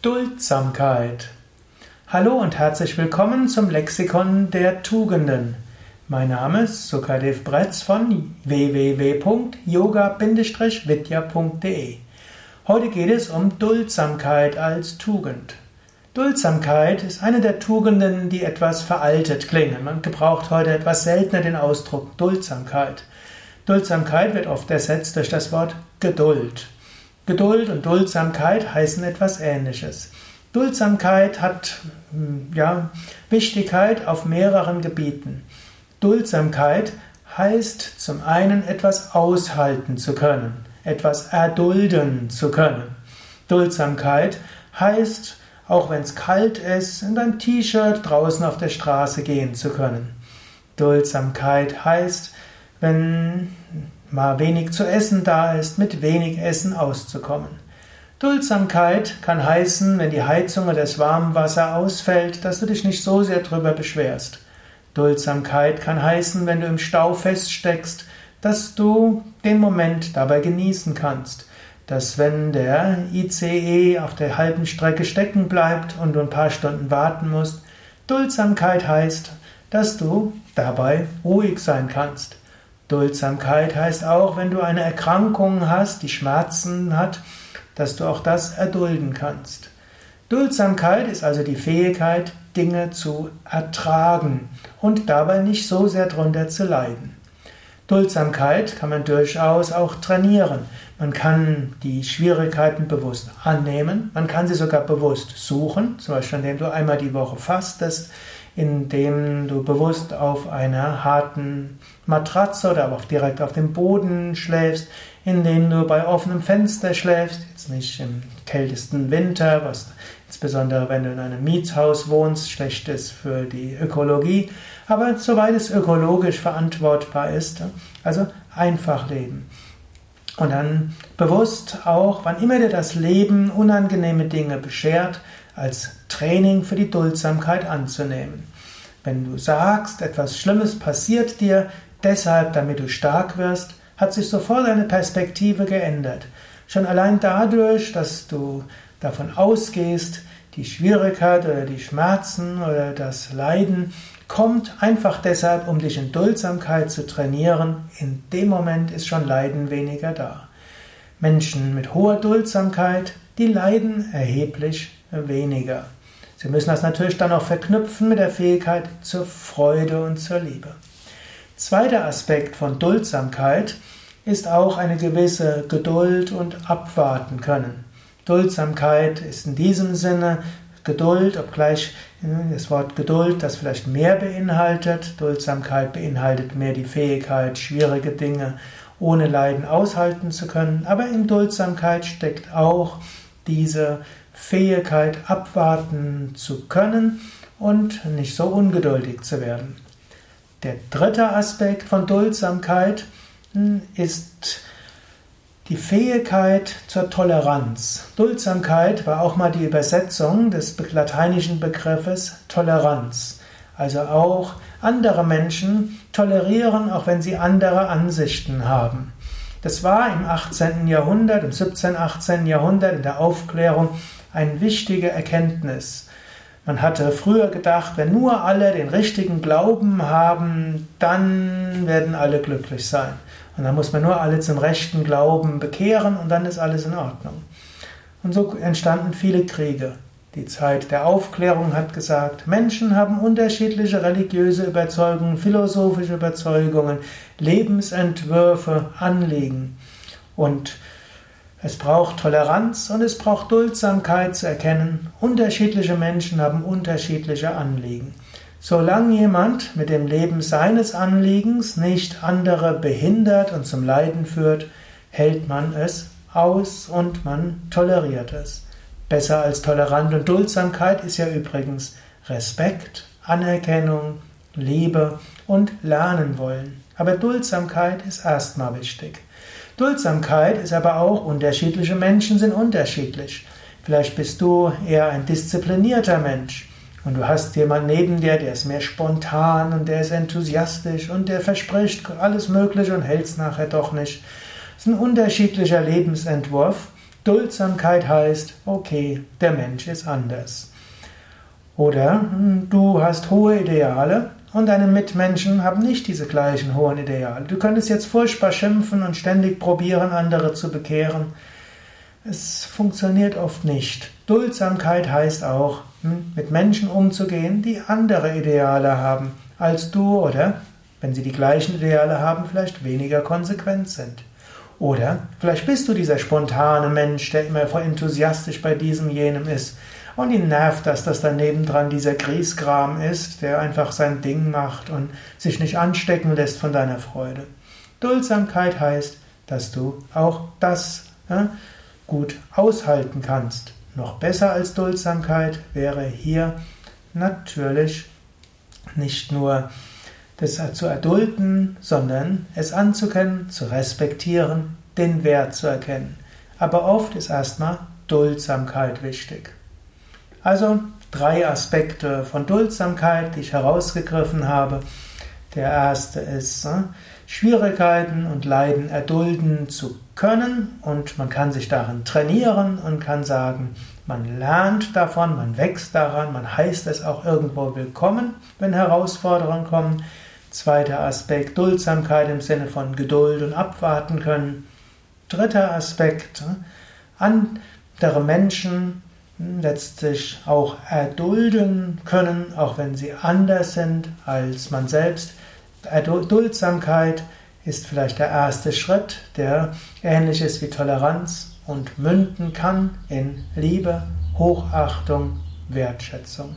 Duldsamkeit. Hallo und herzlich willkommen zum Lexikon der Tugenden. Mein Name ist Sukadev Bretz von www.yoga-vidya.de. Heute geht es um Duldsamkeit als Tugend. Duldsamkeit ist eine der Tugenden, die etwas veraltet klingen. Man gebraucht heute etwas seltener den Ausdruck Duldsamkeit. Duldsamkeit wird oft ersetzt durch das Wort Geduld. Geduld und Duldsamkeit heißen etwas Ähnliches. Duldsamkeit hat hm, ja, Wichtigkeit auf mehreren Gebieten. Duldsamkeit heißt zum einen etwas aushalten zu können, etwas erdulden zu können. Duldsamkeit heißt, auch wenn es kalt ist, in deinem T-Shirt draußen auf der Straße gehen zu können. Duldsamkeit heißt, wenn mal wenig zu essen da ist, mit wenig Essen auszukommen. Duldsamkeit kann heißen, wenn die Heizung oder das Warmwasser ausfällt, dass du dich nicht so sehr drüber beschwerst. Duldsamkeit kann heißen, wenn du im Stau feststeckst, dass du den Moment dabei genießen kannst. Dass wenn der ICE auf der halben Strecke stecken bleibt und du ein paar Stunden warten musst, Duldsamkeit heißt, dass du dabei ruhig sein kannst. Duldsamkeit heißt auch, wenn du eine Erkrankung hast, die Schmerzen hat, dass du auch das erdulden kannst. Duldsamkeit ist also die Fähigkeit, Dinge zu ertragen und dabei nicht so sehr drunter zu leiden. Duldsamkeit kann man durchaus auch trainieren. Man kann die Schwierigkeiten bewusst annehmen, man kann sie sogar bewusst suchen, zum Beispiel indem du einmal die Woche fastest, indem du bewusst auf einer harten Matratze oder auch direkt auf dem Boden schläfst, indem du bei offenem Fenster schläfst, jetzt nicht im kältesten Winter, was insbesondere wenn du in einem Mietshaus wohnst, schlecht ist für die Ökologie, aber soweit es ökologisch verantwortbar ist, also einfach leben. Und dann bewusst auch, wann immer dir das Leben unangenehme Dinge beschert, als Training für die Duldsamkeit anzunehmen. Wenn du sagst, etwas Schlimmes passiert dir, deshalb, damit du stark wirst, hat sich sofort deine Perspektive geändert. Schon allein dadurch, dass du davon ausgehst, die Schwierigkeit oder die Schmerzen oder das Leiden kommt einfach deshalb, um dich in Duldsamkeit zu trainieren. In dem Moment ist schon Leiden weniger da. Menschen mit hoher Duldsamkeit, die leiden erheblich weniger. Sie müssen das natürlich dann auch verknüpfen mit der Fähigkeit zur Freude und zur Liebe. Zweiter Aspekt von Duldsamkeit ist auch eine gewisse Geduld und abwarten können. Duldsamkeit ist in diesem Sinne Geduld, obgleich hm, das Wort Geduld das vielleicht mehr beinhaltet. Duldsamkeit beinhaltet mehr die Fähigkeit, schwierige Dinge ohne Leiden aushalten zu können. Aber in Duldsamkeit steckt auch diese Fähigkeit, abwarten zu können und nicht so ungeduldig zu werden. Der dritte Aspekt von Duldsamkeit hm, ist die Fähigkeit zur Toleranz. Duldsamkeit war auch mal die Übersetzung des lateinischen Begriffes Toleranz. Also auch andere Menschen tolerieren, auch wenn sie andere Ansichten haben. Das war im 18. Jahrhundert, im 17., 18. Jahrhundert in der Aufklärung eine wichtige Erkenntnis. Man hatte früher gedacht, wenn nur alle den richtigen Glauben haben, dann werden alle glücklich sein. Und dann muss man nur alle zum rechten Glauben bekehren und dann ist alles in Ordnung. Und so entstanden viele Kriege. Die Zeit der Aufklärung hat gesagt, Menschen haben unterschiedliche religiöse Überzeugungen, philosophische Überzeugungen, Lebensentwürfe, Anliegen. Und es braucht Toleranz und es braucht Duldsamkeit zu erkennen, unterschiedliche Menschen haben unterschiedliche Anliegen. Solange jemand mit dem Leben seines Anliegens nicht andere behindert und zum Leiden führt, hält man es aus und man toleriert es. Besser als Toleranz und Duldsamkeit ist ja übrigens Respekt, Anerkennung, Liebe und Lernen wollen. Aber Duldsamkeit ist erstmal wichtig. Duldsamkeit ist aber auch, unterschiedliche Menschen sind unterschiedlich. Vielleicht bist du eher ein disziplinierter Mensch. Und du hast jemanden neben dir, der ist mehr spontan und der ist enthusiastisch und der verspricht alles Mögliche und hält es nachher doch nicht. Das ist ein unterschiedlicher Lebensentwurf. Duldsamkeit heißt, okay, der Mensch ist anders. Oder hm, du hast hohe Ideale und deine Mitmenschen haben nicht diese gleichen hohen Ideale. Du könntest jetzt furchtbar schimpfen und ständig probieren, andere zu bekehren. Es funktioniert oft nicht. Duldsamkeit heißt auch, mit Menschen umzugehen, die andere Ideale haben als du oder, wenn sie die gleichen Ideale haben, vielleicht weniger konsequent sind. Oder vielleicht bist du dieser spontane Mensch, der immer enthusiastisch bei diesem, jenem ist. Und ihn nervt das, dass da nebendran dieser Griesgram ist, der einfach sein Ding macht und sich nicht anstecken lässt von deiner Freude. Duldsamkeit heißt, dass du auch das ja, gut aushalten kannst. Noch besser als Duldsamkeit wäre hier natürlich nicht nur das zu erdulden, sondern es anzukennen, zu respektieren, den Wert zu erkennen. Aber oft ist erstmal Duldsamkeit wichtig. Also drei Aspekte von Duldsamkeit, die ich herausgegriffen habe. Der erste ist äh, Schwierigkeiten und Leiden erdulden zu können und man kann sich darin trainieren und kann sagen, man lernt davon, man wächst daran, man heißt es auch irgendwo willkommen, wenn Herausforderungen kommen. Zweiter Aspekt, Duldsamkeit im Sinne von Geduld und abwarten können. Dritter Aspekt, andere Menschen letztlich auch erdulden können, auch wenn sie anders sind als man selbst. Duldsamkeit ist vielleicht der erste Schritt, der ähnlich ist wie Toleranz und münden kann in Liebe, Hochachtung, Wertschätzung.